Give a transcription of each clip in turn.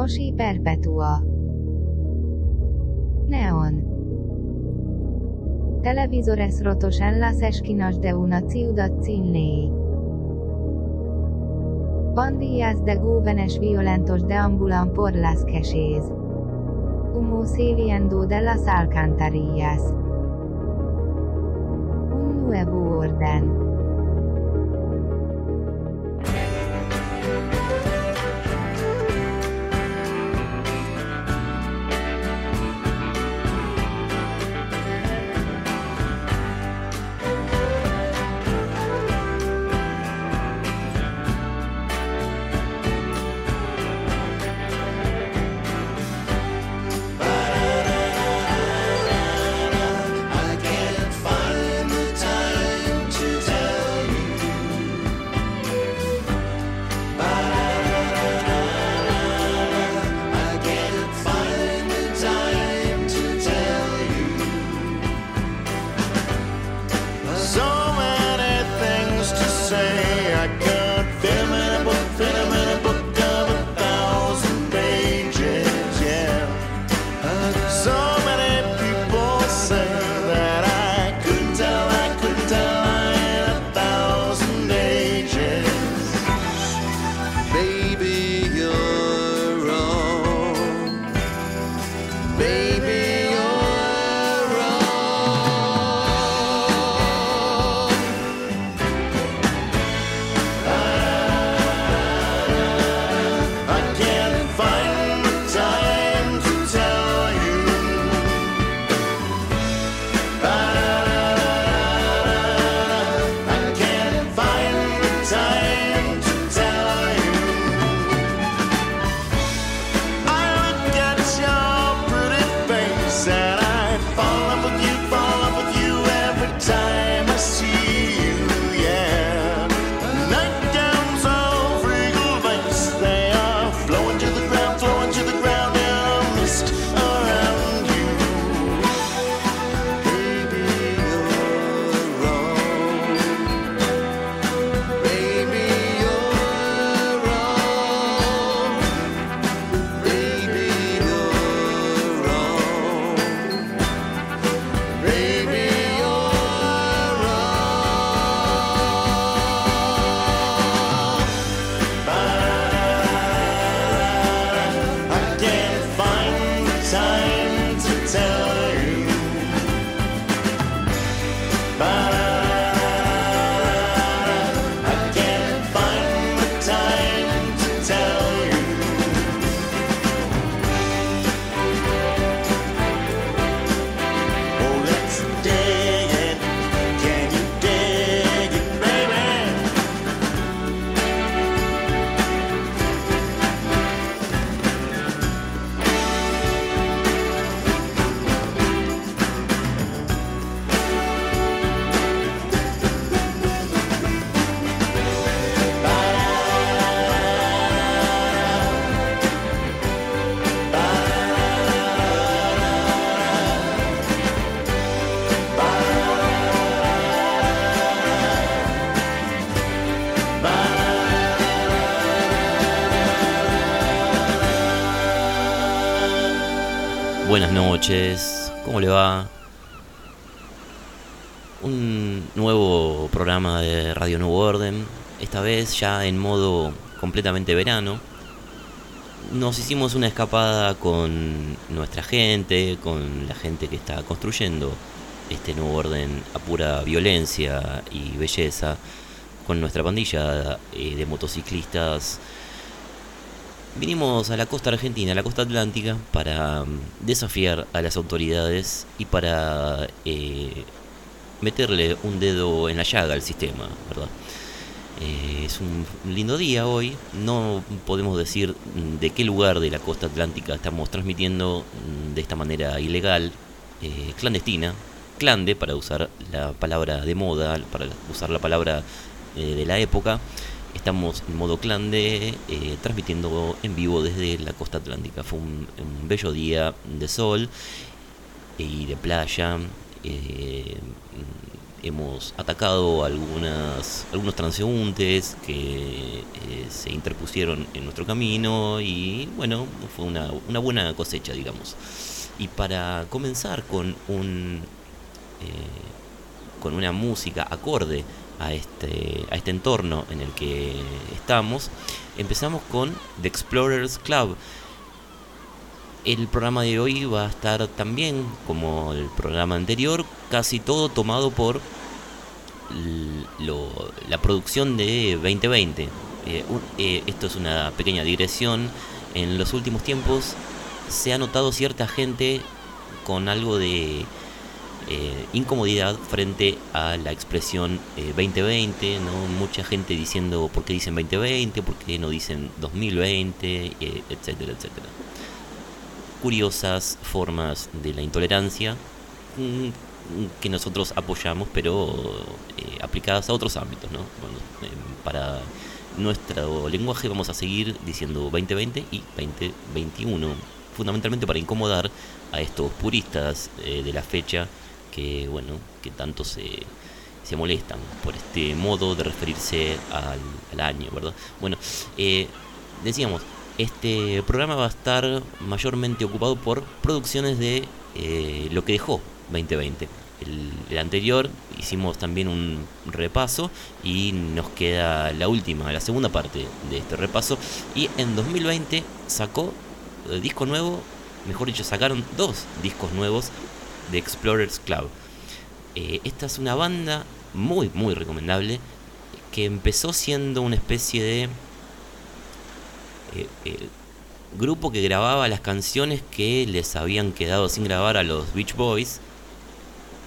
Moshi Perpetua Neon Televisores rotos en las esquinas de una ciudad sin ley. Pandillas de jóvenes violentos deambulan por las calles. Humo saliendo de las alcantarillas. Un nuevo orden. ¿Cómo le va? Un nuevo programa de Radio Nuevo Orden, esta vez ya en modo completamente verano. Nos hicimos una escapada con nuestra gente, con la gente que está construyendo este nuevo orden a pura violencia y belleza, con nuestra pandilla eh, de motociclistas Vinimos a la costa argentina, a la costa atlántica, para mm, desafiar a las autoridades y para eh, meterle un dedo en la llaga al sistema, ¿verdad? Eh, es un lindo día hoy, no podemos decir mm, de qué lugar de la costa atlántica estamos transmitiendo mm, de esta manera ilegal, eh, clandestina, clande, para usar la palabra de moda, para usar la palabra eh, de la época. Estamos en modo clande, eh, transmitiendo en vivo desde la costa atlántica. Fue un, bello día de sol y de playa. eh, hemos atacado algunas, algunos transeúntes que eh, se interpusieron en nuestro camino y bueno, fue una, una buena cosecha, digamos. Y para comenzar con un eh, con una música acorde a este, a este entorno en el que estamos, empezamos con The Explorers Club. El programa de hoy va a estar también, como el programa anterior, casi todo tomado por la producción de 2020. Eh, eh, esto es una pequeña digresión. En los últimos tiempos se ha notado cierta gente con algo de eh, incomodidad frente a la expresión 2020, ¿no? Mucha gente diciendo por qué dicen 2020, por qué no dicen 2020, etcétera, etcétera. Curiosas formas de la intolerancia mm, que nosotros apoyamos, pero eh, aplicadas a otros ámbitos, ¿no? Bueno, para nuestro lenguaje vamos a seguir diciendo 2020 y 2021, fundamentalmente para incomodar a estos puristas eh, de la fecha que, bueno, que tanto se, se molestan por este modo de referirse al, año, ¿verdad? Bueno, eh, decíamos, este programa va a estar mayormente ocupado por producciones de lo que dejó 2020 el, anterior hicimos también un repaso y nos queda la última, la segunda parte de este repaso. Y en 2020 sacó eh, disco nuevo, mejor dicho, sacaron dos discos nuevos de Explorers Club. Eh, esta es una banda muy, muy recomendable que empezó siendo una especie de eh, grupo que grababa las canciones que les habían quedado sin grabar a los Beach Boys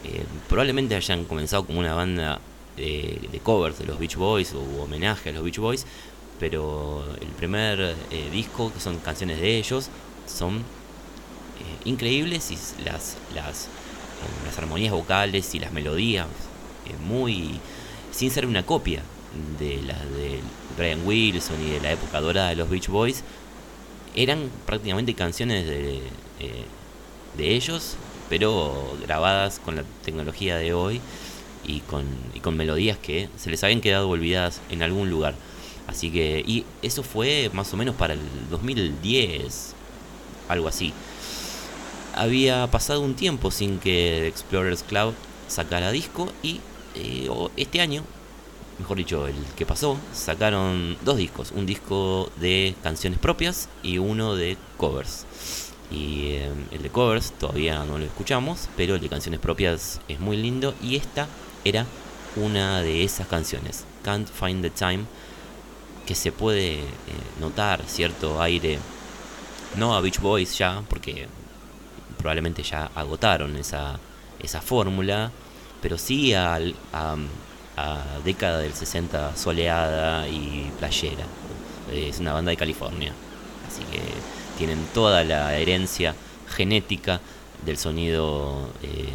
eh, probablemente hayan comenzado como una banda de, covers de los Beach Boys o homenaje a los Beach Boys, pero el primer eh, disco, que son canciones de ellos, son eh, increíbles y las, las, las armonías vocales y las melodías, muy sin ser una copia de las de Brian Wilson y de la época dorada de los Beach Boys, eran prácticamente canciones de, de ellos pero grabadas con la tecnología de hoy y con, y con melodías que se les habían quedado olvidadas en algún lugar. Así que, y eso fue más o menos para el 2010, algo así. Había pasado un tiempo sin que Explorers Club sacara disco y eh, este año, mejor dicho, el que pasó, sacaron dos discos, un disco de canciones propias y uno de covers. Y em, el de covers todavía no lo escuchamos, pero el de canciones propias es muy lindo. Y esta era una de esas canciones, Can't Find the Time, que se puede eh, notar cierto aire, no a Beach Boys ya, porque probablemente ya agotaron esa, esa fórmula, pero sí a, a, a, década del 60 soleada y playera. Es una banda de California, así que tienen toda la herencia genética del sonido eh,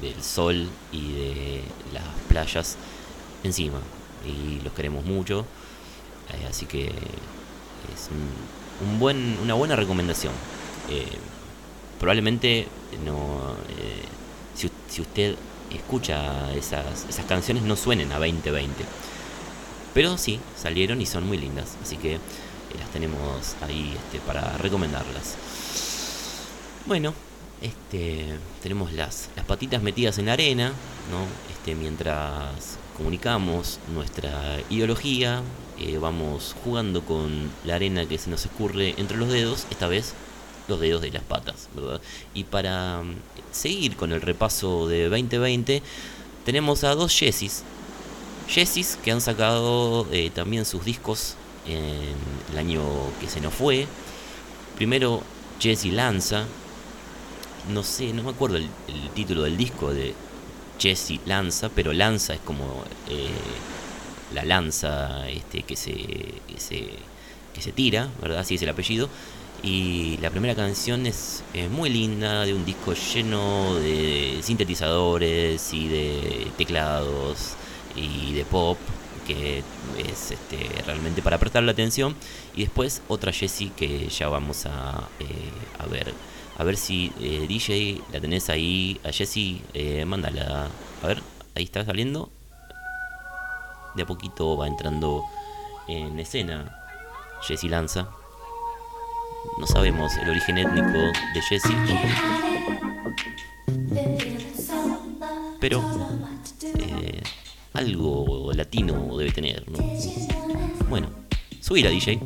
del sol y de las playas encima. Y los queremos mucho. Eh, así que es un, buen, una buena recomendación. Eh, probablemente no. Si, si, usted escucha esas, esas canciones, no suenen a 2020. Pero sí, salieron y son muy lindas. Así que las tenemos ahí este, para recomendarlas. Bueno, este, tenemos las, las patitas metidas en la arena, ¿no? Este, mientras comunicamos nuestra ideología, eh, vamos jugando con la arena que se nos escurre entre los dedos, esta vez los dedos de las patas, ¿verdad? Y para mm, seguir con el repaso de 2020, tenemos a dos Jessys. Jessys que han sacado eh, también sus discos en el año que se nos fue. Primero Jesse Lanza, no sé, no me acuerdo el, título del disco de Jesse Lanza, pero Lanza es como eh, la lanza este, que, se, que, se, que se tira, ¿verdad? Así es el apellido. Y la primera canción es, muy linda, de un disco lleno de sintetizadores y de teclados y de pop que es este, realmente para prestar la atención. Y después otra Jessie que ya vamos a, eh, a ver. A ver si eh, DJ la tenés ahí. A Jessie, eh, mándala. A ver, ahí está saliendo. De a poquito va entrando en escena Jesse Lanza. No sabemos el origen étnico de Jesse, pero eh, algo latino debe tener, ¿no? Bueno, subir a DJ.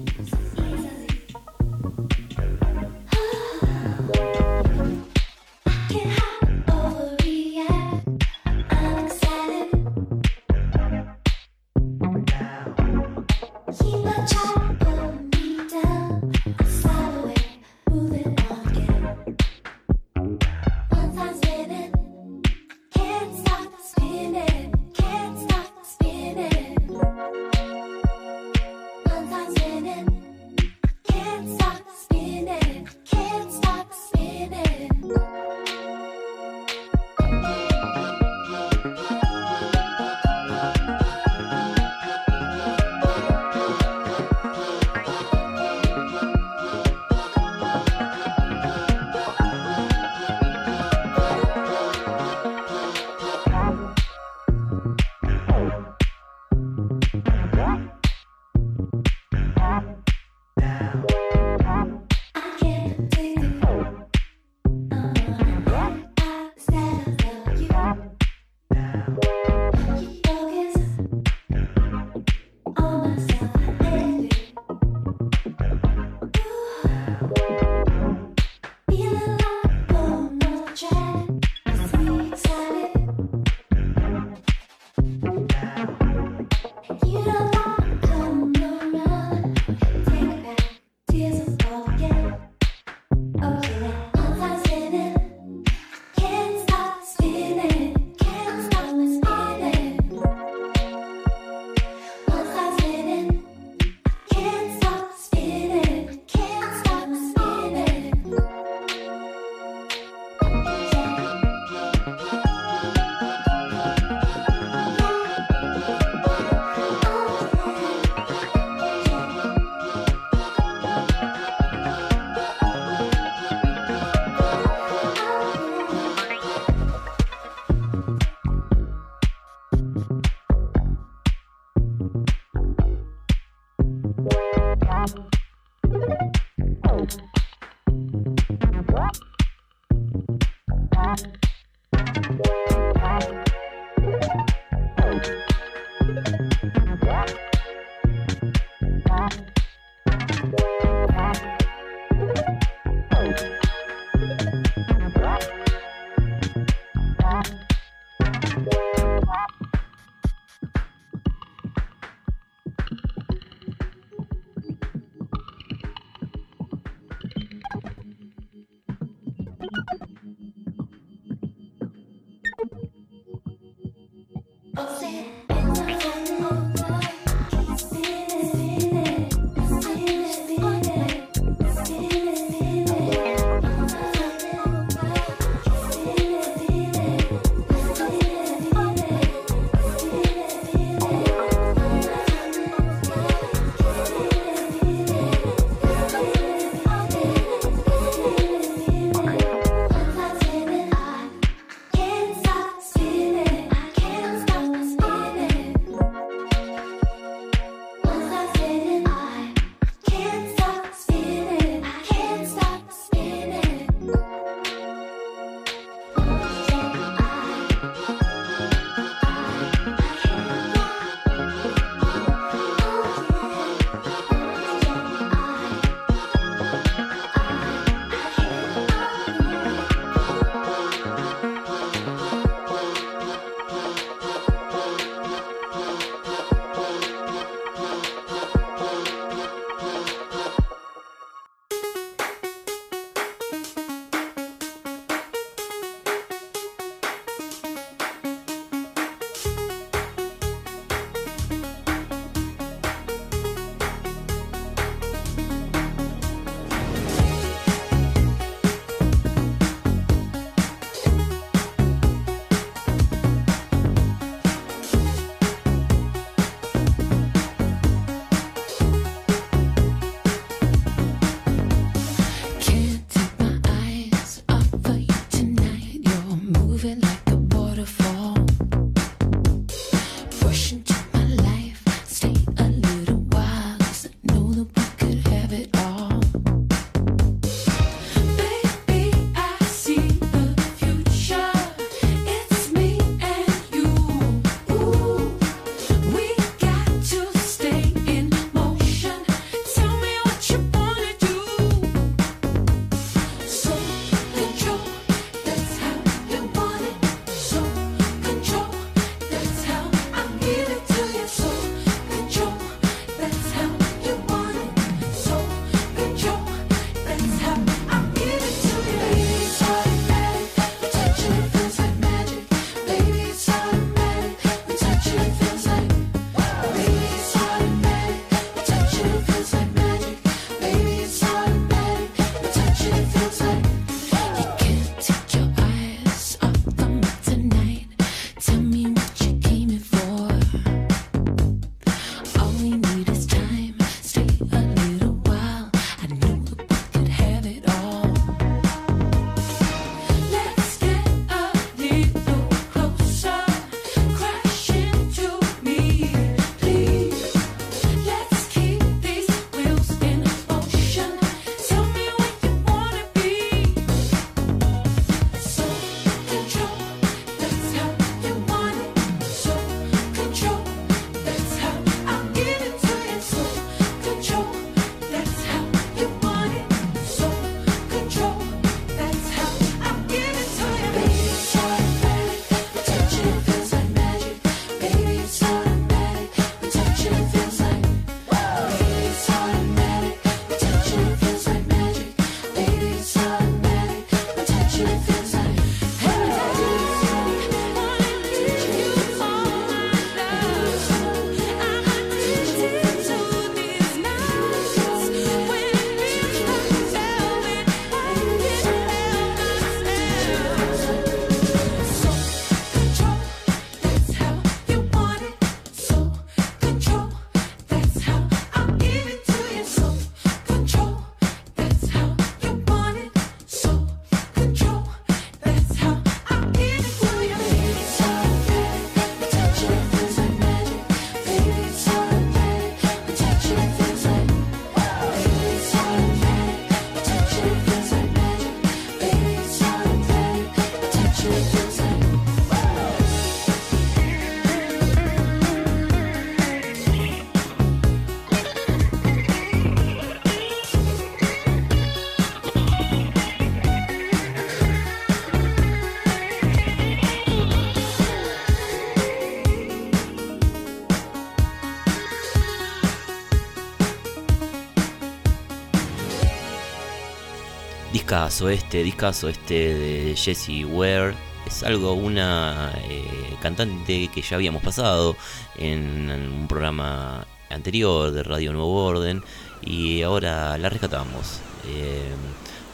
Discaso este, discaso este de Jessie Ware. Es algo, una eh, cantante que ya habíamos pasado en, un programa anterior de Radio Nuevo Orden y ahora la rescatamos. Eh,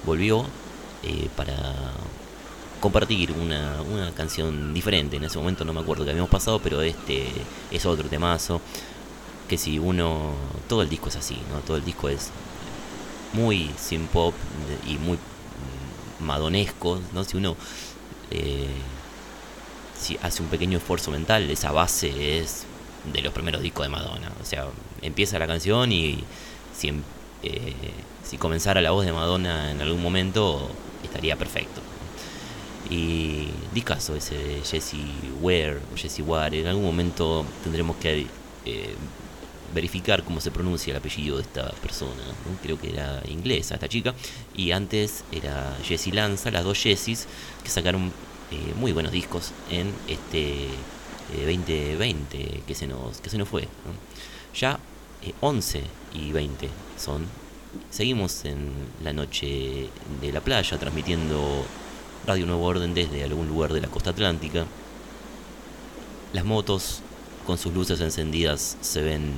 volvió eh, para compartir una, una canción diferente. En ese momento no me acuerdo que habíamos pasado, pero este es otro temazo. Que si uno. Todo el disco es así, ¿no? Todo el disco es muy sin pop y muy mm, madonesco, ¿no? Si uno eh, si hace un pequeño esfuerzo mental, esa base es de los primeros discos de Madonna. O sea, empieza la canción y si, em- eh, si comenzara la voz de Madonna en algún momento, estaría perfecto. Y discaso ese de Jesse Ware o Jesse Ware. En algún momento tendremos que eh, verificar cómo se pronuncia el apellido de esta persona. Creo que era inglesa esta chica. Y antes era Jessie Lanza, las dos Jessies, que sacaron eh, muy buenos discos en este eh, 2020 que se nos, que se nos fue. Ya eh, 11 y 20 son. Seguimos en la noche de la playa transmitiendo Radio Nuevo Orden desde algún lugar de la costa atlántica. Las motos con sus luces encendidas se ven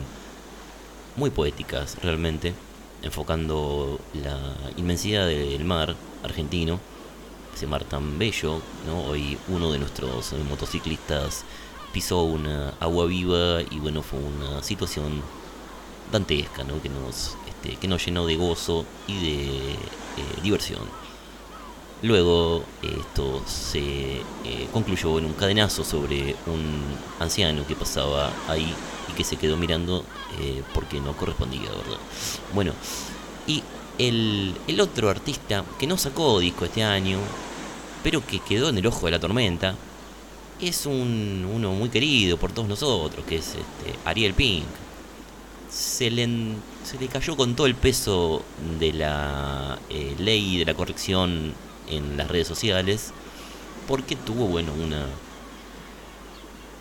muy poéticas realmente, enfocando la inmensidad del mar argentino, ese mar tan bello, ¿no? Hoy uno de nuestros motociclistas pisó una agua viva y bueno, fue una situación dantesca, ¿no? Que nos, este, que nos llenó de gozo y de eh, diversión. Luego esto se eh, concluyó en un cadenazo sobre un anciano que pasaba ahí y que se quedó mirando eh, porque no correspondía, ¿verdad? Bueno, y el, el otro artista que no sacó disco este año, pero que quedó en el ojo de la tormenta, es un, uno muy querido por todos nosotros, que es este, Ariel Pink. Se le, se le cayó con todo el peso de la eh, ley de la corrección en las redes sociales, porque tuvo, bueno, una,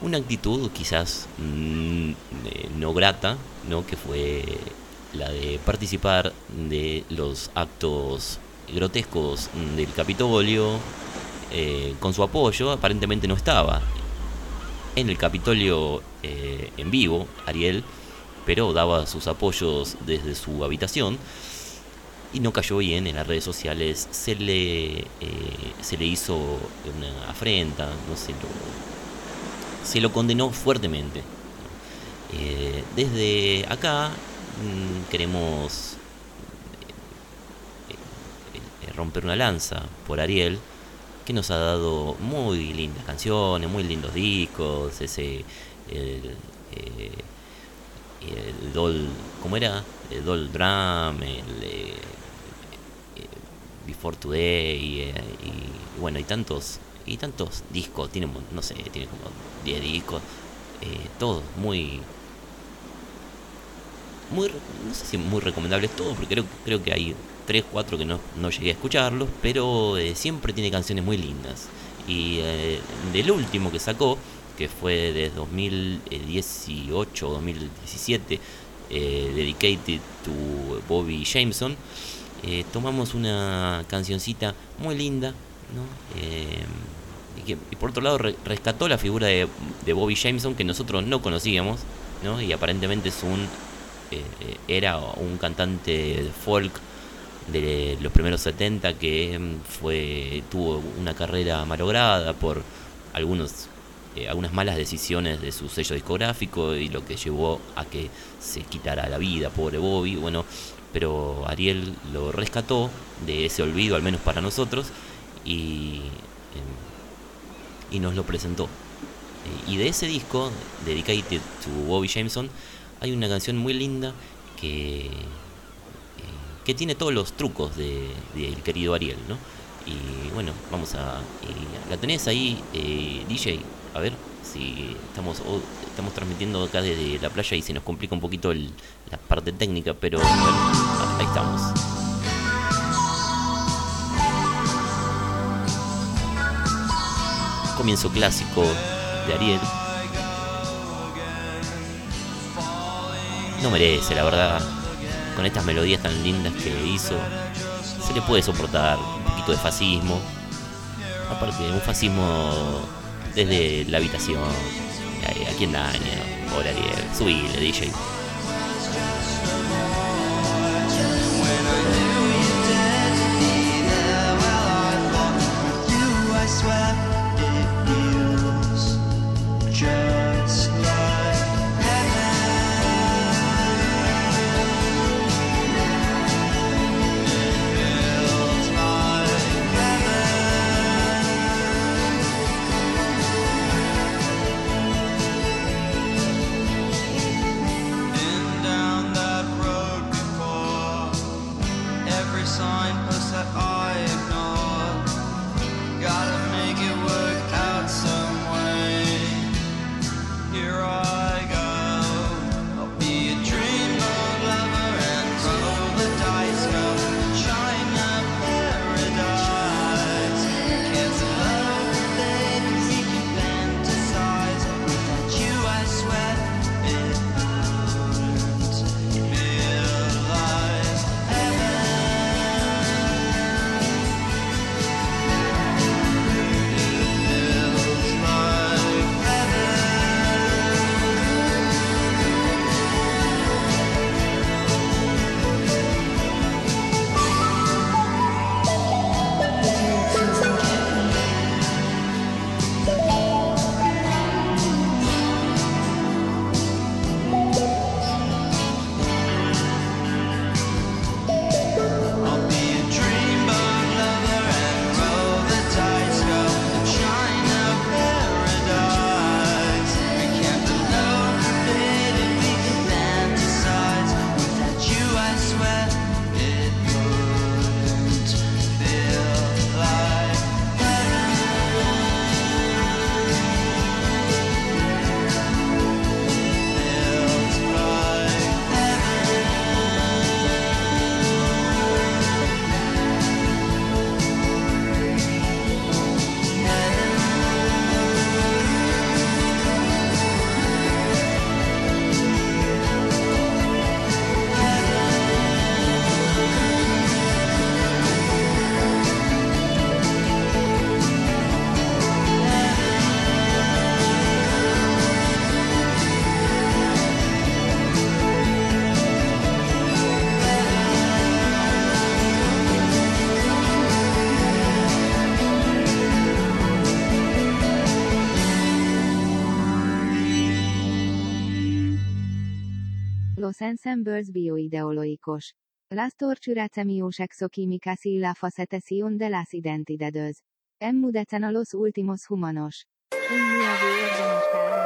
una actitud quizás mm, eh, no grata, ¿no? Que fue la de participar de los actos grotescos del Capitolio eh, con su apoyo, aparentemente no estaba en el Capitolio eh, en vivo, Ariel, pero daba sus apoyos desde su habitación y no cayó bien en las redes sociales, se le, eh, se le hizo una afrenta, no se lo, se lo condenó fuertemente. Eh, desde acá mm, queremos eh, romper una lanza por Ariel, que nos ha dado muy lindas canciones, muy lindos discos, ese el, el Doll, ¿cómo era? El Doll Drum, el Before Today eh, y, bueno, y tantos y tantos discos, tiene no sé, tiene como 10 discos, eh, todos muy muy no sé si muy recomendables todos, porque creo, creo que hay 3, 4 que no, no llegué a escucharlos, pero eh, siempre tiene canciones muy lindas. Y del último que sacó, que fue de 2018 o 2017, eh, Dedicated to Bobby Jameson, eh, tomamos una cancioncita muy linda, ¿no? Eh, y, que, por otro lado re- rescató la figura de, de Bobby Jameson que nosotros no conocíamos, ¿no? Y aparentemente es un eh, eh, era un cantante de folk de los primeros 70 que mm, fue tuvo una carrera malograda por algunos eh, algunas malas decisiones de su sello discográfico y lo que llevó a que se quitara la vida pobre Bobby bueno pero Ariel lo rescató de ese olvido al menos para nosotros y em, y nos lo presentó Eh, y de ese disco dedicated to Bobby Jameson hay una canción muy linda que eh, que tiene todos los trucos de del querido Ariel, ¿no? Y bueno, vamos a la tenés ahí eh, DJ, a ver si estamos estamos transmitiendo acá desde la playa y se nos complica un poquito el- la parte técnica, pero bueno, ahí estamos. Comienzo clásico de Ariel. No merece, la verdad. Con estas melodías tan lindas que hizo, se le puede soportar un poquito de fascismo. Aparte, un fascismo desde la habitación. Eh, ¿A quién daña? Hola Ariel, subile, DJ. ensembles bioideológicos. Las torturatzemiós exoquímicas y la facetación de las identidades. Emmudecen a los últimos humanos. Un nuevo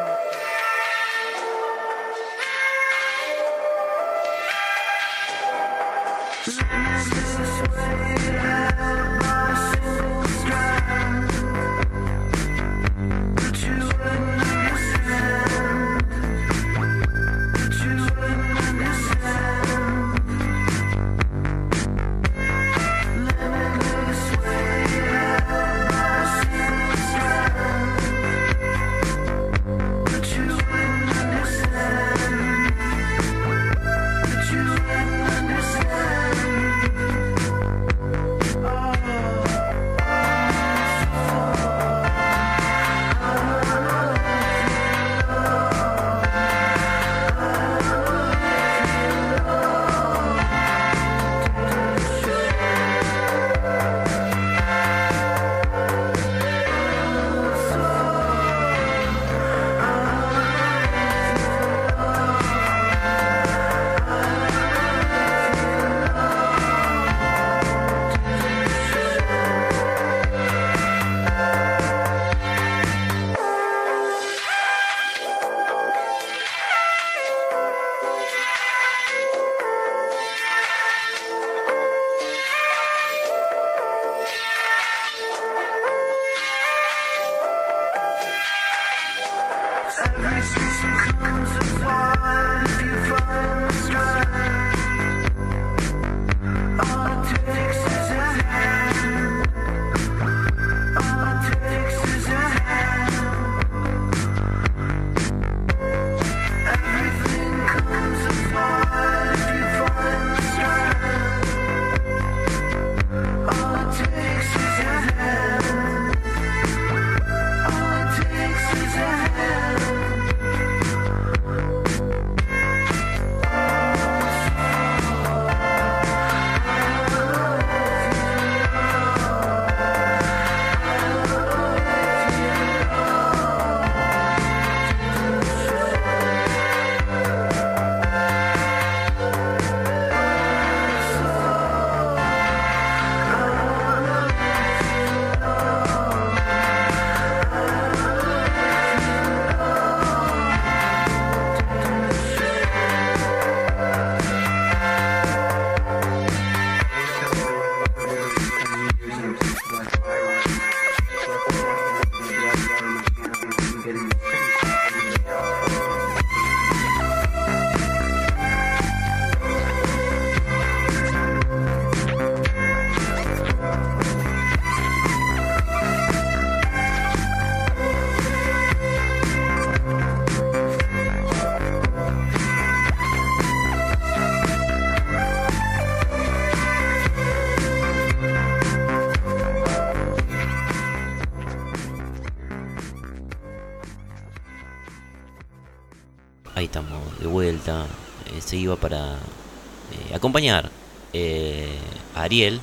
iba para eh, acompañar eh, a Ariel,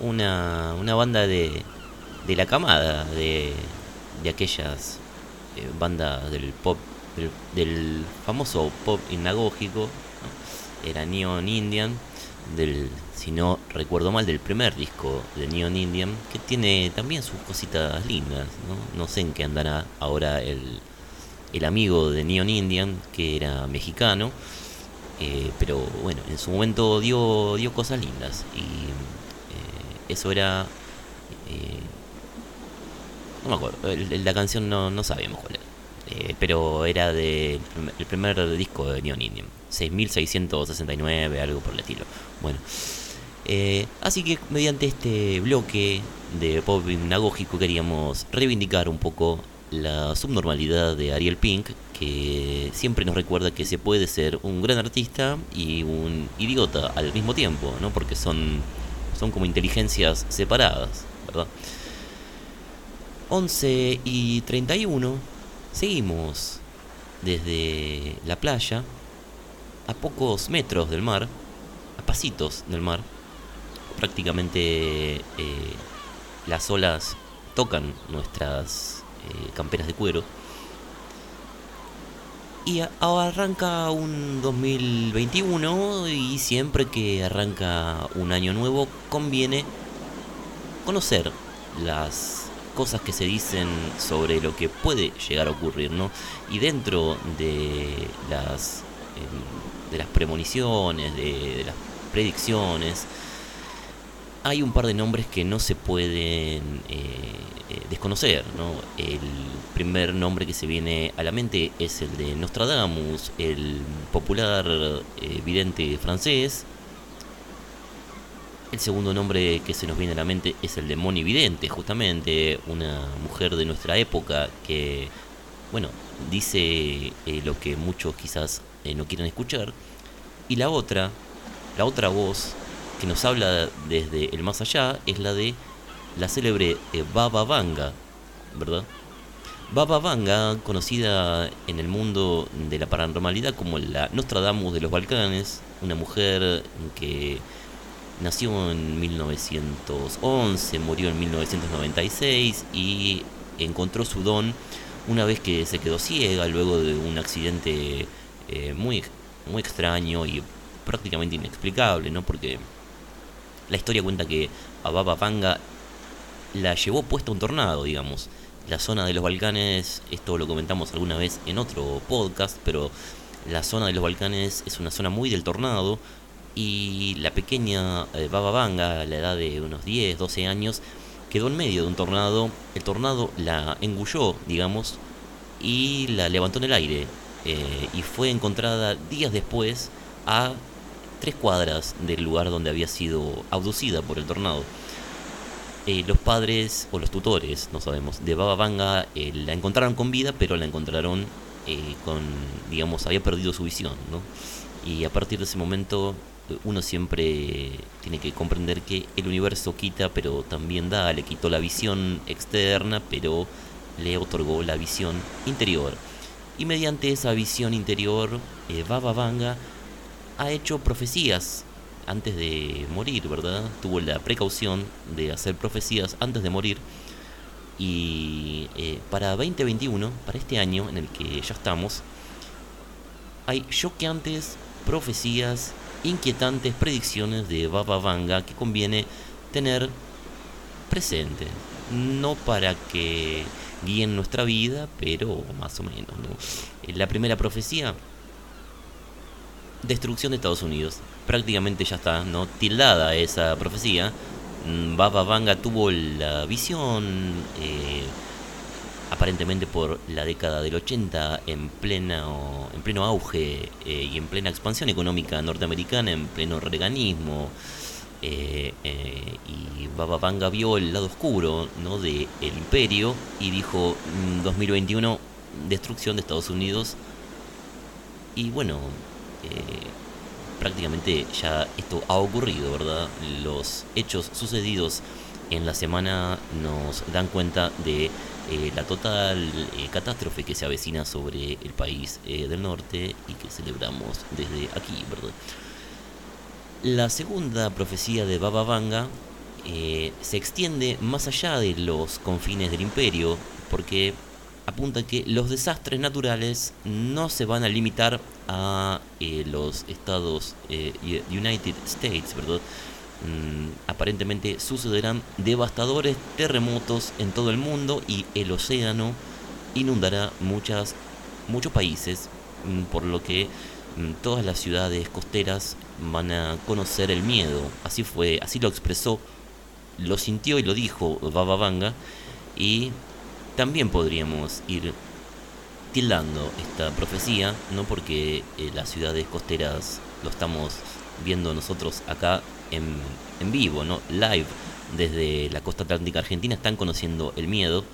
una, una banda de, de la camada de, de aquellas eh, bandas del pop, del, famoso pop inagógico, era Neon Indian, del, si no recuerdo mal, del primer disco de Neon Indian, que tiene también sus cositas lindas, ¿no? No sé en qué andará ahora el, el amigo de Neon Indian, que era mexicano, eh, pero bueno, en su momento dio, dio cosas lindas y eh, eso era... eh, no me acuerdo, la canción no, no sabíamos cuál era, eh, pero era del prim- el primer disco de Neon Indian, 6669, algo por el estilo. Bueno, así que mediante este bloque de pop hipnagógico queríamos reivindicar un poco la subnormalidad de Ariel Pink, que siempre nos recuerda que se puede ser un gran artista y un idiota al mismo tiempo, ¿no? Porque son, son como inteligencias separadas, ¿verdad? 11 y 31, seguimos desde la playa, a pocos metros del mar, a pasitos del mar, prácticamente eh, las olas tocan nuestras camperas de cuero. Y a- arranca un 2021 y siempre que arranca un año nuevo conviene conocer las cosas que se dicen sobre lo que puede llegar a ocurrir, ¿no? Y dentro de las em, de las premoniciones, de, de las predicciones, hay un par de nombres que no se pueden eh, eh, desconocer, ¿no? El primer nombre que se viene a la mente es el de Nostradamus, el popular eh, vidente francés. El segundo nombre que se nos viene a la mente es el de Moni Vidente, justamente una mujer de nuestra época que, bueno, dice eh, lo que muchos quizás no quieren escuchar. Y la otra, la otra voz que nos habla desde el más allá es la de la célebre eh, Baba Vanga, ¿verdad? Baba Vanga, conocida en el mundo de la paranormalidad como la Nostradamus de los Balcanes, una mujer que nació en 1911, murió en 1996 y encontró su don una vez que se quedó ciega luego de un accidente eh, muy, muy extraño y prácticamente inexplicable, ¿no? Porque la historia cuenta que a Baba Vanga la llevó puesta un tornado, digamos. La zona de los Balcanes, esto lo comentamos alguna vez en otro podcast, pero la zona de los Balcanes es una zona muy del tornado y la pequeña eh, Baba Vanga, a la edad de unos 10, 12 años, quedó en medio de un tornado. El tornado la engulló, digamos, y la levantó en el aire. eh, y fue encontrada días después a tres cuadras del lugar donde había sido abducida por el tornado. Eh, los padres o los tutores, no sabemos, de Baba Vanga eh, la encontraron con vida, pero la encontraron eh, con, digamos, había perdido su visión, ¿no? Y a partir de ese momento uno siempre tiene que comprender que el universo quita, pero también da, le quitó la visión externa, pero le otorgó la visión interior. Y mediante esa visión interior, eh, Baba Vanga ha hecho profecías antes de morir, ¿verdad? Tuvo la precaución de hacer profecías antes de morir. Y eh, para 2021, para este año en el que ya estamos, hay choqueantes profecías, inquietantes predicciones de Baba Vanga que conviene tener presente. No para que guíen nuestra vida, pero más o menos. ¿no? La primera profecía destrucción de Estados Unidos. Prácticamente ya está, ¿no? Tildada esa profecía. Mm, Baba Vanga tuvo la visión eh, aparentemente por la década del 80, en, pleno, en pleno auge eh, y en plena expansión económica norteamericana, en pleno reganismo. eh, y Baba Vanga vio el lado oscuro ¿no? del imperio y dijo "Mm, 2021 destrucción de Estados Unidos y bueno prácticamente ya esto ha ocurrido verdad los hechos sucedidos en la semana nos dan cuenta de eh, la total eh, catástrofe que se avecina sobre el país eh, del norte y que celebramos desde aquí, ¿verdad? La segunda profecía de Baba Vanga se extiende más allá de los confines del imperio porque apunta que los desastres naturales no se van a limitar a eh, los estados eh, United States, ¿verdad? Mm, aparentemente sucederán devastadores terremotos en todo el mundo y el océano inundará muchas muchos países mm, por lo que mm, todas las ciudades costeras van a conocer el miedo así fue así lo expresó lo sintió y lo dijo Baba Vanga y también podríamos ir tildando esta profecía no porque eh, las ciudades costeras lo estamos viendo nosotros acá en, en vivo, ¿no? Live desde la costa atlántica argentina están conociendo el miedo.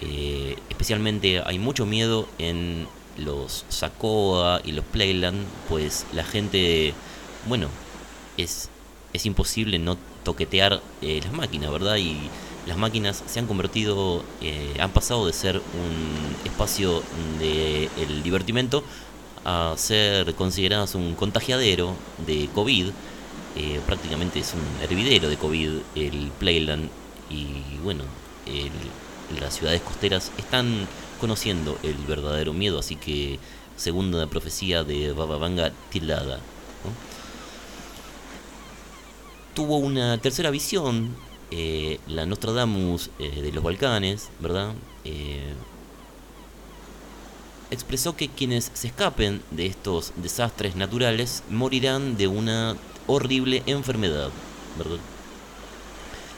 Eh, especialmente hay mucho miedo en los Sacoa y los Playland, pues la gente, bueno, es, es imposible no toquetear eh, las máquinas, ¿verdad? Y las máquinas se han convertido, eh, han pasado de ser un espacio de el divertimento a ser consideradas un contagiadero de COVID. Eh, prácticamente es un hervidero de COVID el Playland y bueno, las ciudades costeras están conociendo el verdadero miedo, así que segunda profecía de Baba Vanga tildada. Tuvo una tercera visión, eh, la Nostradamus eh, de los Balcanes, ¿verdad? Eh, expresó que quienes se escapen de estos desastres naturales morirán de una horrible enfermedad, ¿verdad?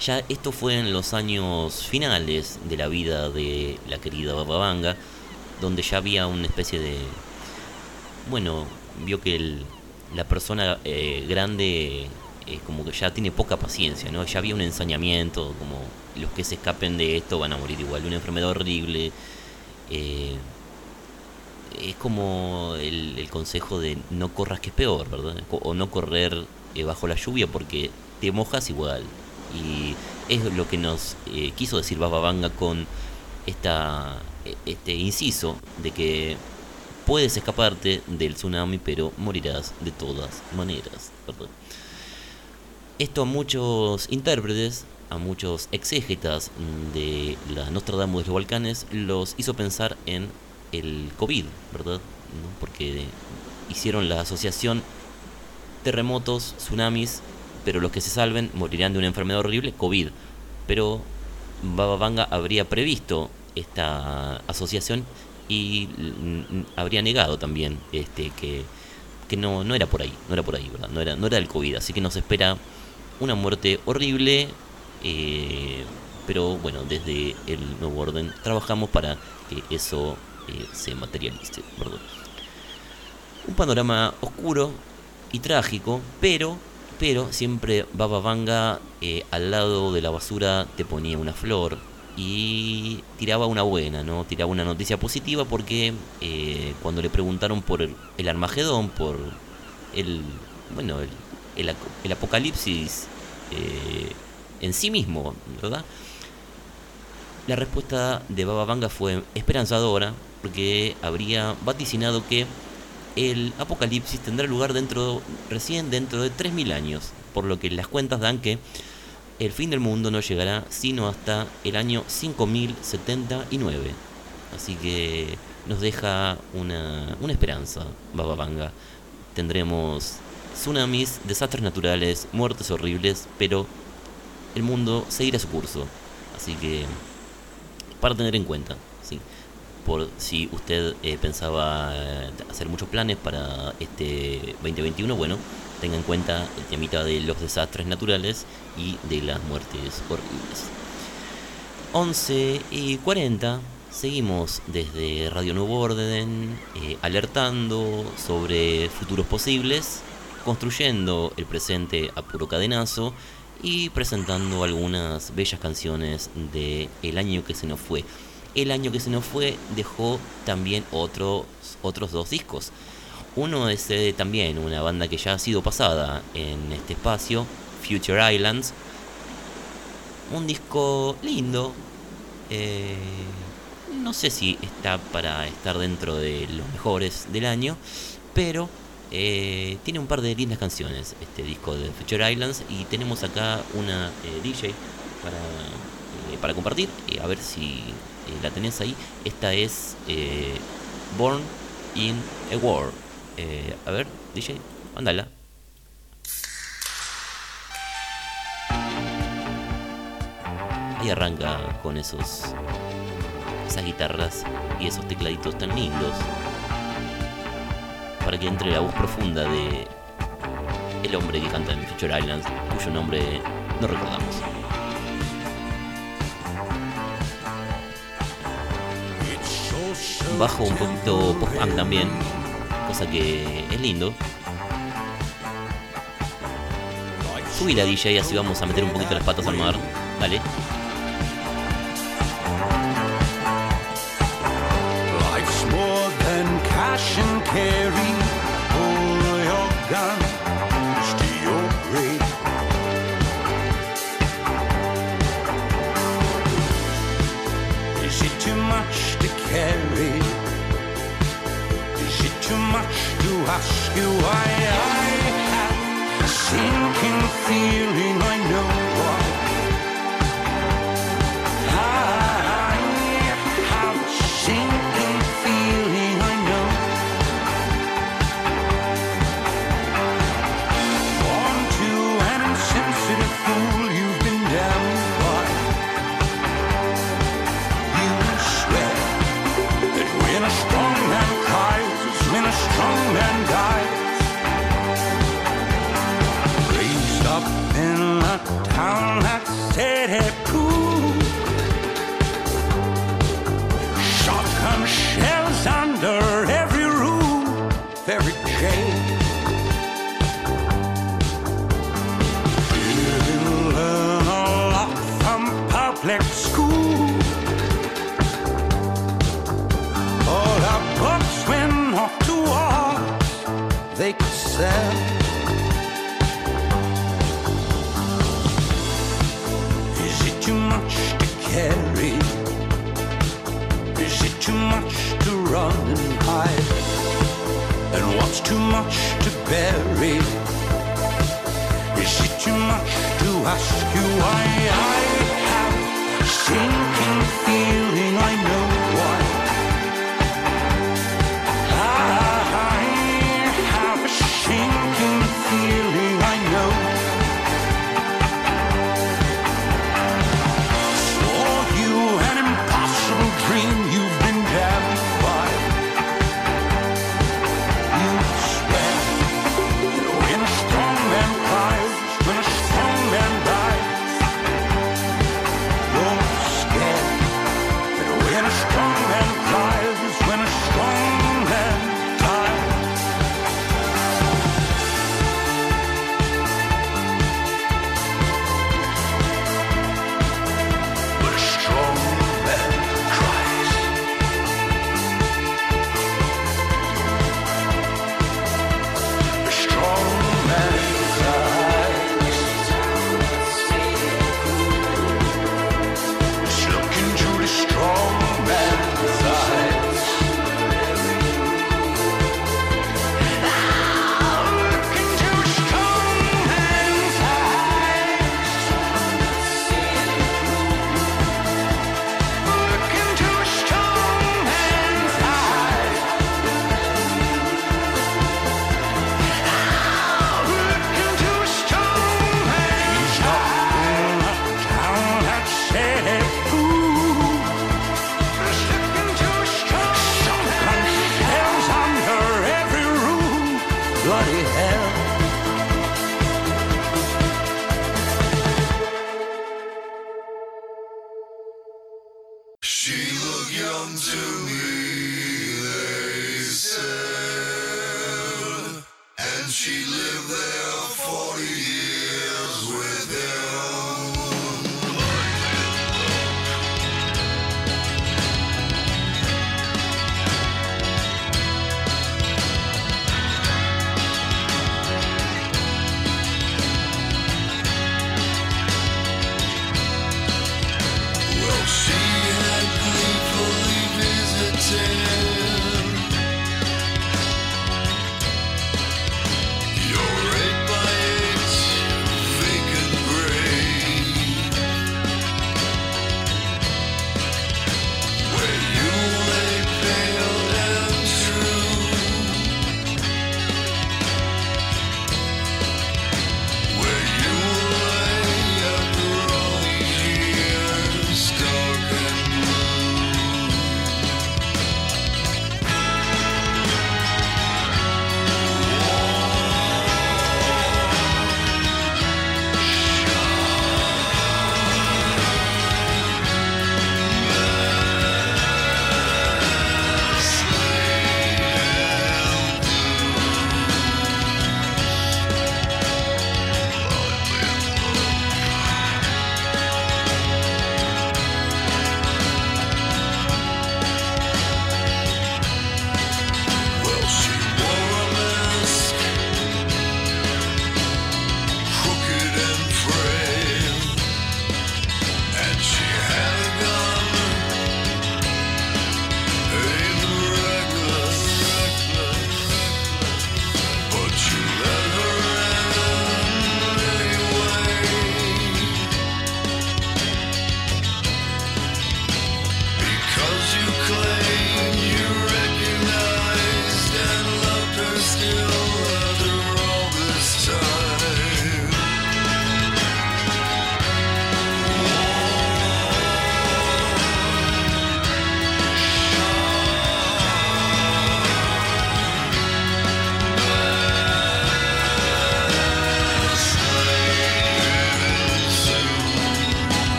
Ya esto fue en los años finales de la vida de la querida Baba Vanga, donde ya había una especie de... Bueno, vio que el- la persona eh, grande eh, como que ya tiene poca paciencia, ¿no? Ya había un ensañamiento, como los que se escapen de esto van a morir igual, una enfermedad horrible. eh, es como el, consejo de no corras que es peor, ¿verdad? O no correr eh, bajo la lluvia porque te mojas igual. Y es lo que nos eh, quiso decir Baba Vanga con esta, e- este inciso de que puedes escaparte del tsunami pero morirás de todas maneras, ¿verdad? Esto a muchos intérpretes, a muchos exégetas de la Nostradamus de los Balcanes, los hizo pensar en el COVID, ¿verdad? Porque hicieron la asociación terremotos, tsunamis, pero los que se salven morirán de una enfermedad horrible, COVID. Pero Baba Vanga habría previsto esta asociación y habría negado también este que, que no, no era por ahí, no era por ahí, ¿verdad? No era, no era el COVID, así que nos espera una muerte horrible, eh, pero bueno, desde el nuevo orden trabajamos para que eso eh, se materialice. Un panorama oscuro y trágico, pero, pero siempre Baba Vanga eh, al lado de la basura te ponía una flor y tiraba una buena, ¿no? Tiraba una noticia positiva porque cuando le preguntaron por el, Armagedón, por el, bueno, el, el, el apocalipsis eh, en sí mismo, ¿verdad? La respuesta de Baba Vanga fue esperanzadora porque habría vaticinado que el apocalipsis tendrá lugar dentro recién dentro de 3000 años, por lo que las cuentas dan que el fin del mundo no llegará sino hasta el año 5079. Así que nos deja una, una esperanza, Baba Vanga. Tendremos tsunamis, desastres naturales, muertes horribles, pero el mundo seguirá su curso. Así que para tener en cuenta, sí. Por si usted eh, pensaba eh, hacer muchos planes para este 2021, bueno, tenga en cuenta el temita de los desastres naturales y de las muertes horribles. 11 y 40, Seguimos desde Radio Nuevo Orden eh, alertando sobre futuros posibles, construyendo el presente a puro cadenazo y presentando algunas bellas canciones de el año que se nos fue. El año que se nos fue dejó también otros, otros dos discos. Uno es eh, también una banda que ya ha sido pasada en este espacio, Future Islands. Un disco lindo. eh, no sé si está para estar dentro de los mejores del año, pero eh, tiene un par de lindas canciones este disco de Future Islands y tenemos acá una eh, DJ para, eh, para compartir, eh, a ver si la tenés ahí. Esta es Born in a War. A ver, DJ, mándala. Ahí arranca con esos esas guitarras y esos tecladitos tan lindos para que entre la voz profunda de el hombre que canta en Future Islands, cuyo nombre no recordamos. Bajo un poquito post-punk también, cosa que es lindo. Subí la DJ así vamos a meter un poquito las patas al mar. Dale. Cash and carry. Pull your gun to your grave. Is it too much to carry? Is it too much to ask you why I have a sinking feeling sell. Is it too much to carry? Is it too much to run and hide? And what's too much to bury? Is it too much to ask you why I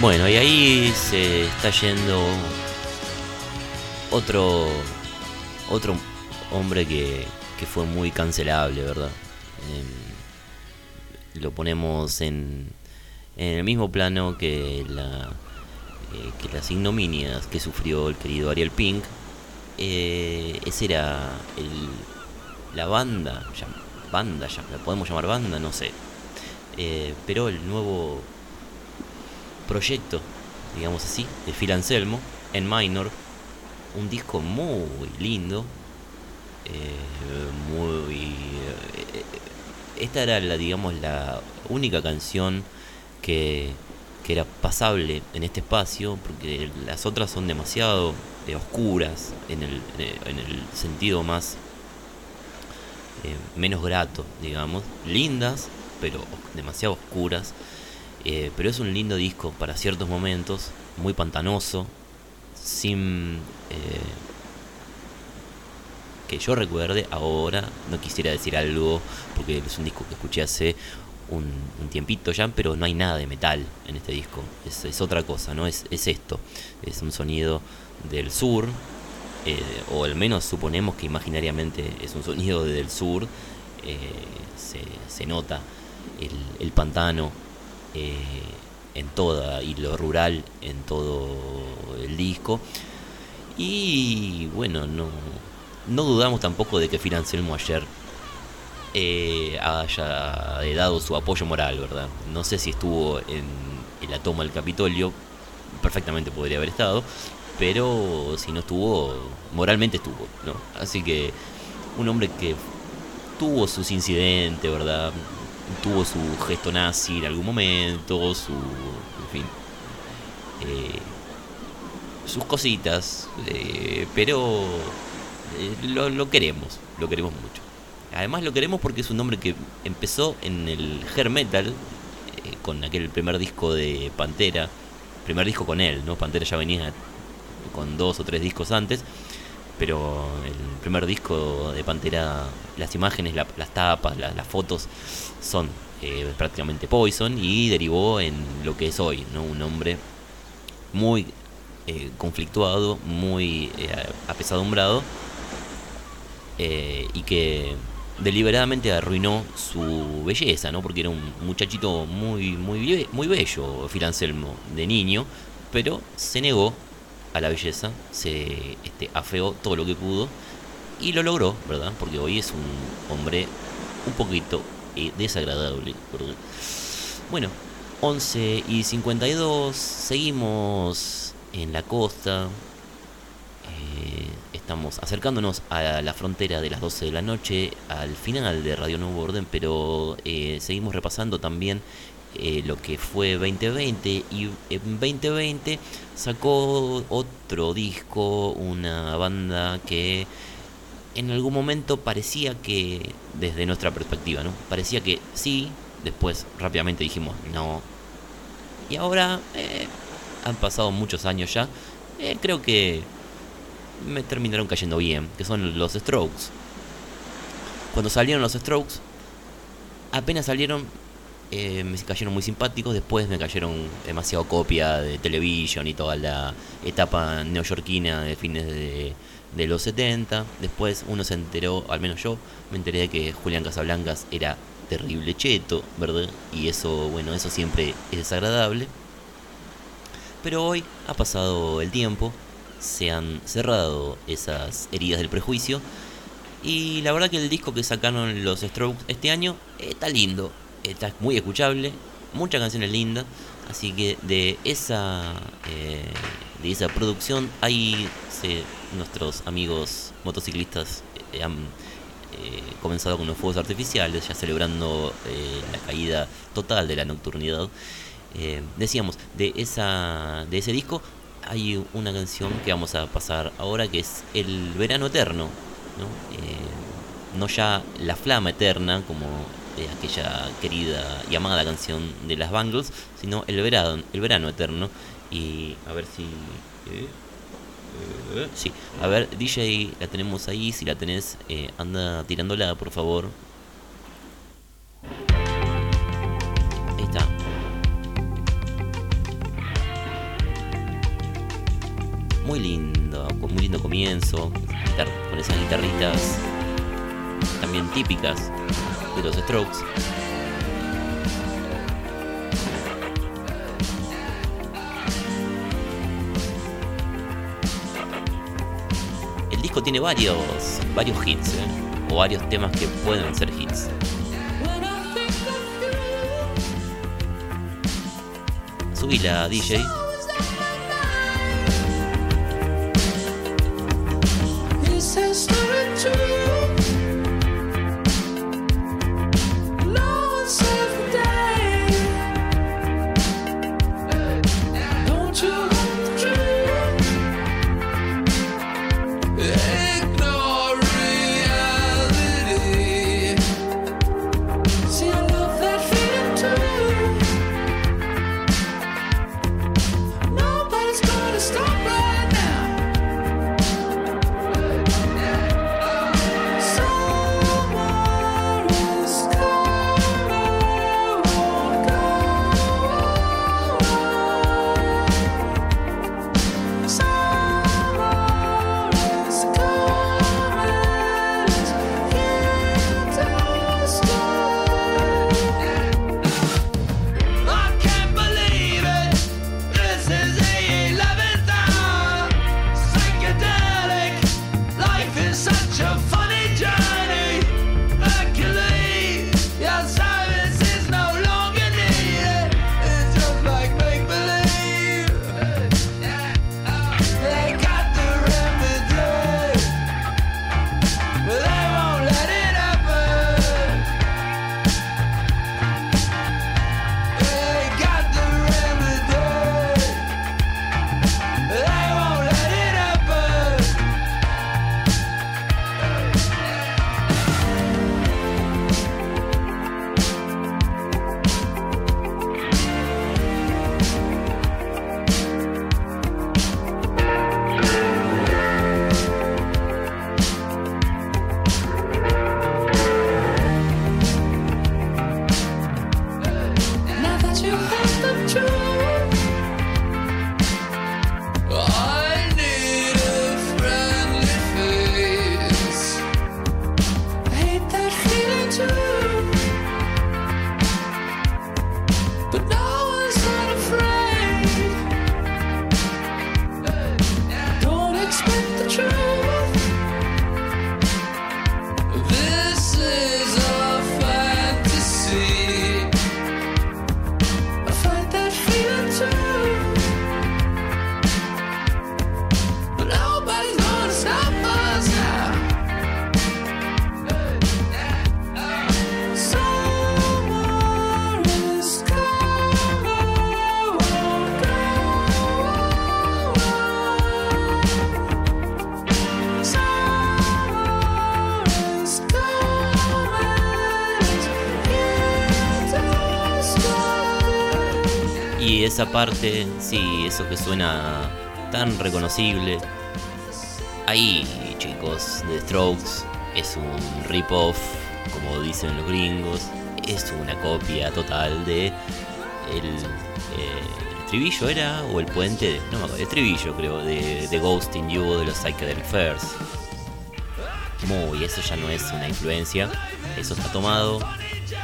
Bueno, y ahí se está yendo otro otro hombre que, que fue muy cancelable, ¿verdad? Em, lo ponemos en, en el mismo plano que la eh, que las ignominias que sufrió el querido Ariel Pink. Eh, ese era el, la banda, banda, ya, la podemos llamar banda, no sé. Eh, pero el nuevo proyecto, digamos así, de Phil Anselmo en minor. Un disco muy lindo. eh, muy. eh, esta era la, digamos, la única canción que, que era pasable en este espacio, porque las otras son demasiado eh, oscuras en el, en el- en el sentido más menos grato, digamos, lindas, pero demasiado oscuras. Eh, pero es un lindo disco para ciertos momentos, muy pantanoso, sin eh, que yo recuerde ahora, no quisiera decir algo porque es un disco que escuché hace un, tiempito ya, pero no hay nada de metal en este disco, es, otra cosa, ¿no? Es, es esto, es un sonido del sur, eh, o al menos suponemos que imaginariamente es un sonido del sur, se, se nota el pantano eh, en toda, y lo rural en todo el disco. Y bueno, no, no dudamos tampoco de que Phil Anselmo ayer eh, haya dado su apoyo moral, ¿verdad? No sé si estuvo en, en la toma del Capitolio, perfectamente podría haber estado, pero si no estuvo, moralmente estuvo, ¿no? Así que un hombre que tuvo sus incidentes, ¿verdad? Tuvo su gesto nazi en algún momento, su. en fin. eh, sus cositas, eh, pero eh, lo, queremos, lo queremos mucho. Además lo queremos porque es un hombre que empezó en el hair metal, con aquel primer disco de Pantera, primer disco con él, ¿no? Pantera ya venía con dos o tres discos antes, pero el primer disco de Pantera, las imágenes, la- las tapas, la- las fotos son eh, prácticamente Poison y derivó en lo que es hoy, ¿no? Un hombre muy eh, conflictuado, muy eh, apesadumbrado eh, y que deliberadamente arruinó su belleza, ¿no? Porque era un muchachito muy muy muy bello, Phil Anselmo, de niño, pero se negó a la belleza, se este, afeó todo lo que pudo y lo logró, ¿verdad? Porque hoy es un hombre un poquito eh, desagradable. Bueno, 11 y 52, seguimos en la costa, eh, estamos acercándonos a la frontera de las 12 de la noche, al final de Radio Nuevo Orden, pero eh, seguimos repasando también eh, lo que fue 2020 y en 2020 sacó otro disco, una banda que en algún momento parecía que, desde nuestra perspectiva, ¿no? Parecía que sí, después rápidamente dijimos no. Y ahora eh, han pasado muchos años ya, eh, creo que me terminaron cayendo bien, que son los Strokes. Cuando salieron los Strokes, apenas salieron, eh, me cayeron muy simpáticos, después me cayeron demasiado copia de Television y toda la etapa neoyorquina de fines de, de los 70. Después uno se enteró, al menos yo, me enteré de que Julián Casablancas era terrible cheto, ¿verdad? Y eso, bueno, eso siempre es desagradable. Pero hoy ha pasado el tiempo, se han cerrado esas heridas del prejuicio. Y la verdad que el disco que sacaron los Strokes este año eh, está lindo, está muy escuchable, muchas canciones lindas. Así que de esa, eh, de esa producción se- nuestros amigos motociclistas eh, han eh, comenzado con los fuegos artificiales, ya celebrando eh, la caída total de la nocturnidad. Eh, decíamos, de, esa, de ese disco hay una canción que vamos a pasar ahora que es El Verano Eterno. ¿no? No ya La Flama Eterna, como de aquella querida y amada canción de las Bangles, sino El Verano, el verano Eterno. Y a ver si... eh, eh, a ver, DJ, la tenemos ahí. Si la tenés, eh, anda tirándola, por favor. Ahí está. Muy lindo, muy lindo comienzo. Con esas guitarritas también típicas de los Strokes. El disco tiene varios, varios hits, ¿eh? o varios temas que pueden ser hits. Subila, DJ. Parte, sí, eso que suena tan reconocible. Ahí, chicos, The Strokes es un rip-off, como dicen los gringos. Es una copia total de el, eh, estribillo era o el puente, no me acuerdo, el estribillo creo, de, de Ghost in You de los Psychedelic Fairs. Muy, eso ya no es una influencia, eso está tomado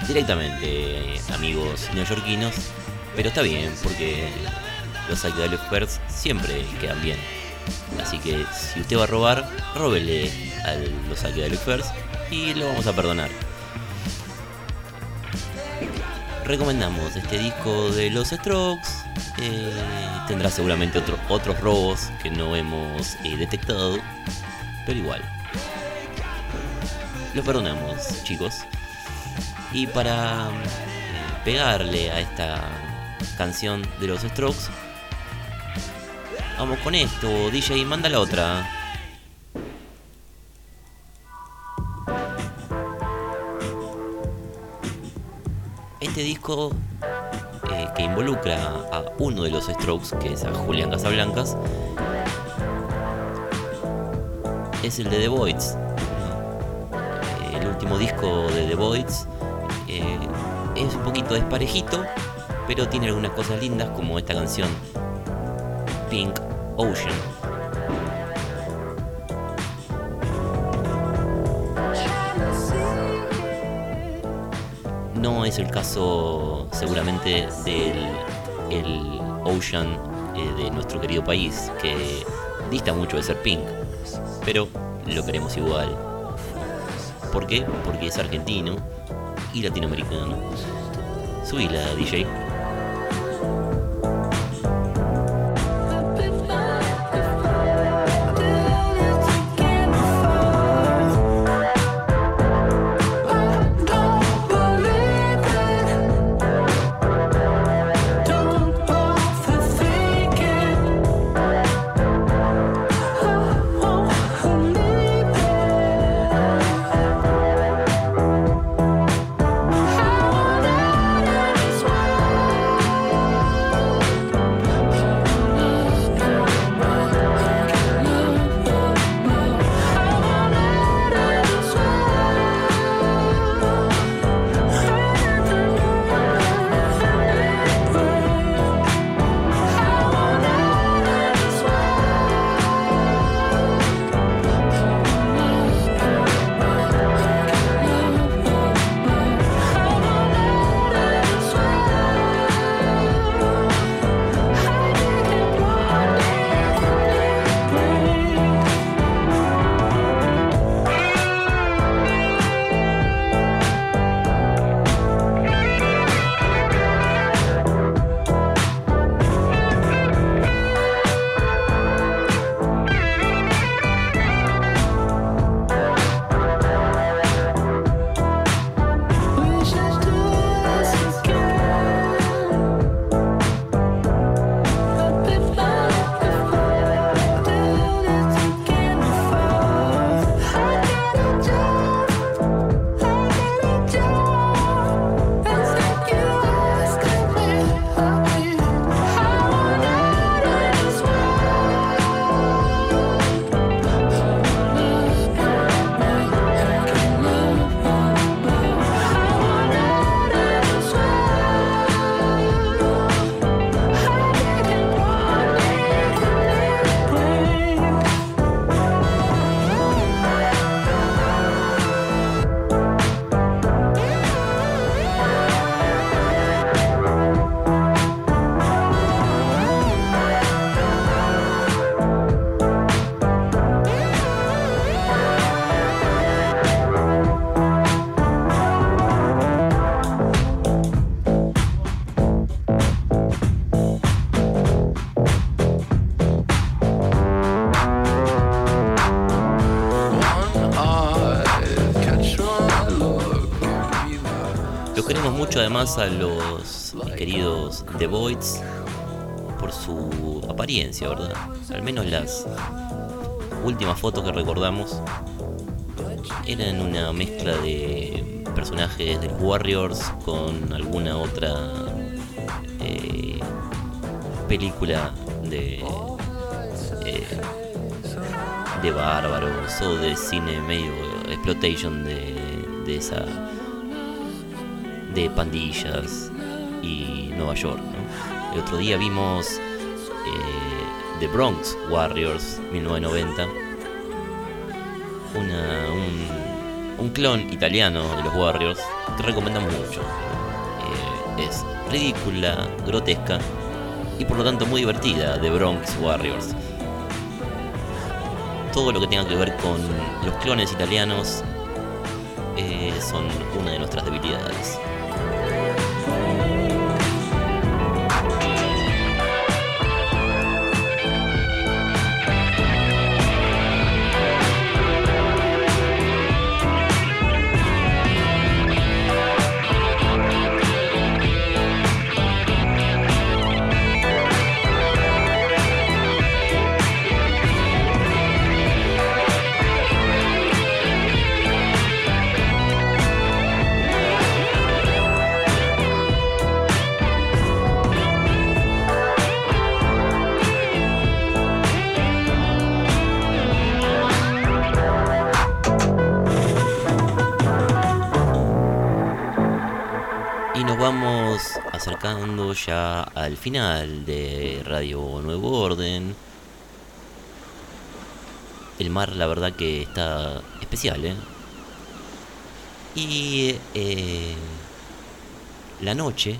directamente, amigos neoyorquinos, pero está bien porque los Psychedelic Fairs siempre quedan bien. Así que si usted va a robar, róbele a los Psychedelic Fairs y lo vamos a perdonar. Recomendamos este disco de los Strokes. eh, tendrá seguramente otro- otros robos que no hemos eh, detectado, pero igual. Lo perdonamos, chicos. Y para eh, pegarle a esta canción de los Strokes, vamos con esto. DJ, manda la otra. Este disco eh, que involucra a uno de los Strokes, que es a Julián Casablancas, es el de The Voids. Eh, El último disco de The Voids eh, es un poquito desparejito, pero tiene algunas cosas lindas como esta canción Pink Ocean. No es el caso seguramente del el Ocean eh, de nuestro querido país, que dista mucho de ser pink, pero lo queremos igual. ¿Por qué? Porque es argentino y latinoamericano. Subila, DJ. Además a los queridos The Voids por su apariencia, ¿verdad? Al menos las últimas fotos que recordamos eran una mezcla de personajes de los Warriors con alguna otra eh, película de eh, de bárbaros o de cine medio exploitation de, de esa de pandillas y Nueva York. ¿no? El otro día vimos eh, The Bronx Warriors 1990, una, un, un clon italiano de los Warriors que recomendamos mucho. Eh, es ridícula, grotesca y por lo tanto muy divertida, The Bronx Warriors. Todo lo que tenga que ver con los clones italianos eh, son una de nuestras debilidades. Ya al final de Radio Nuevo Orden. El mar, la verdad que está especial, ¿eh? Y eh, la noche,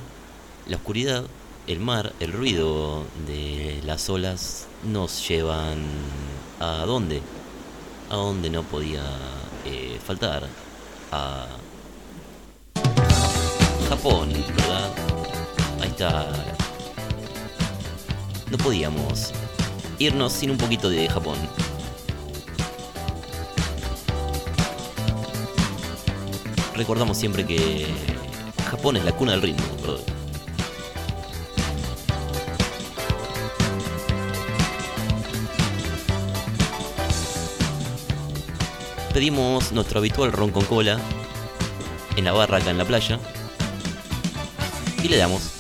la oscuridad, el mar, el ruido de las olas nos llevan a dónde? A donde no podía eh, faltar. A Japón, ¿verdad? No podíamos irnos sin un poquito de Japón. Recordamos siempre que Japón es la cuna del ritmo. Pedimos nuestro habitual ron con cola en la barra acá en la playa y le damos.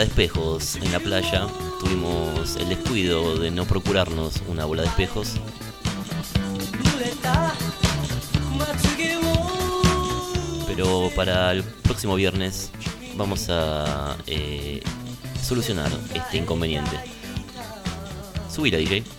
de espejos en la playa. Tuvimos el descuido de no procurarnos una bola de espejos. Pero para el próximo viernes vamos a eh, solucionar este inconveniente. Subila, DJ.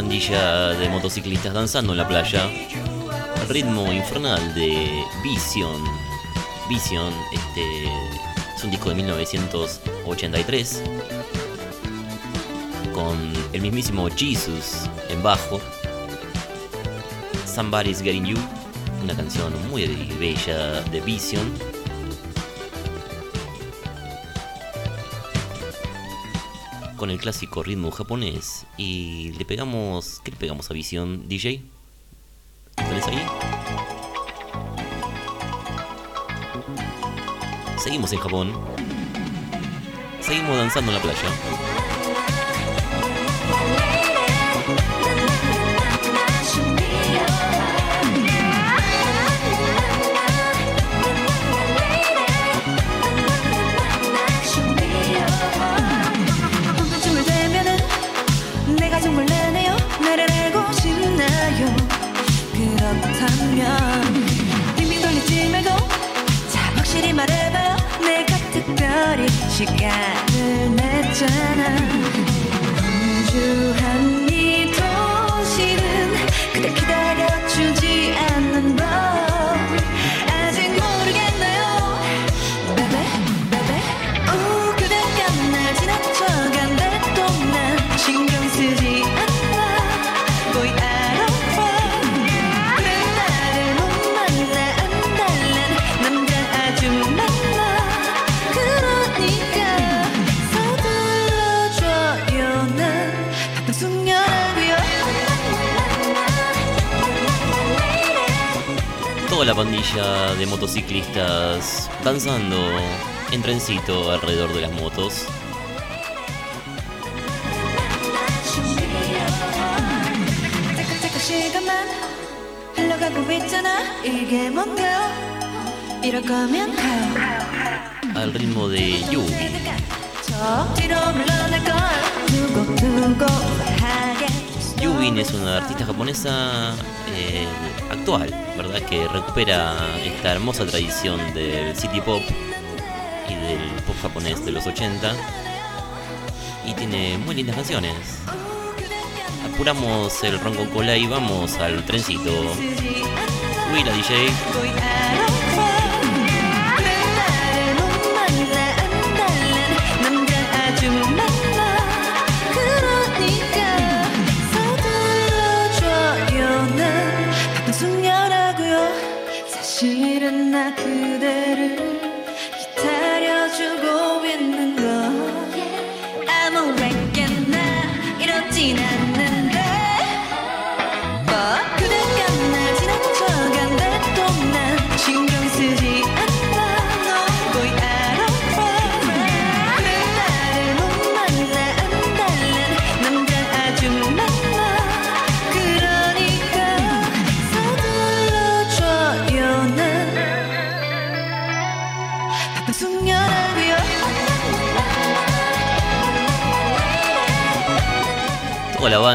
Pandilla de motociclistas danzando en la playa. Ritmo infernal de Vision. Vision, este es un disco de 1983 con el mismísimo Jesus en bajo. Somebody's Getting You, una canción muy bella de Vision. Con el clásico ritmo japonés y le pegamos, ¿qué le pegamos a Vision, DJ? ¿Lo ¿Tenés ahí? Seguimos en Japón. Seguimos danzando en la playa. 시간을 냈잖아. 분주한 la pandilla de motociclistas danzando en trencito alrededor de las motos. Al ritmo de Yugi. Yubin es una artista japonesa eh, actual, ¿verdad? Que recupera esta hermosa tradición del city pop y del pop japonés de los 80. Y tiene muy lindas canciones. Apuramos el ronco cola y vamos al trencito. Uy, la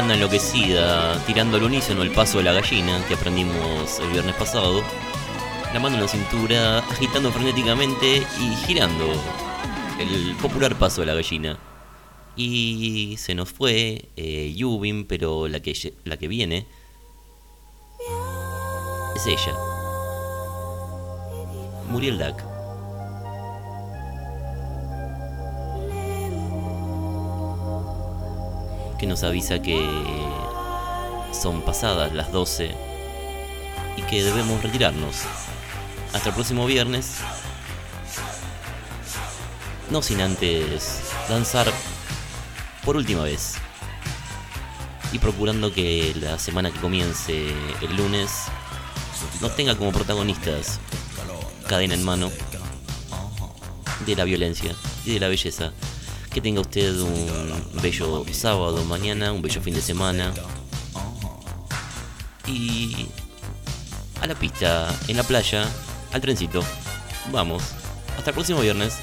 enloquecida, tirando al unísono el paso de la gallina que aprendimos el viernes pasado. La mano en la cintura, agitando frenéticamente y girando el popular paso de la gallina. Y se nos fue eh, Yubin, pero la que, la que viene es ella. Muriel Dak. Que nos avisa que son pasadas las 12 y que debemos retirarnos. Hasta el próximo viernes. No sin antes danzar por última vez. Y procurando que la semana que comience el lunes nos tenga como protagonistas cadena en mano de la violencia y de la belleza. Que tenga usted un bello sábado mañana, un bello fin de semana. Y a la pista, en la playa, al trencito. Vamos. Hasta el próximo viernes.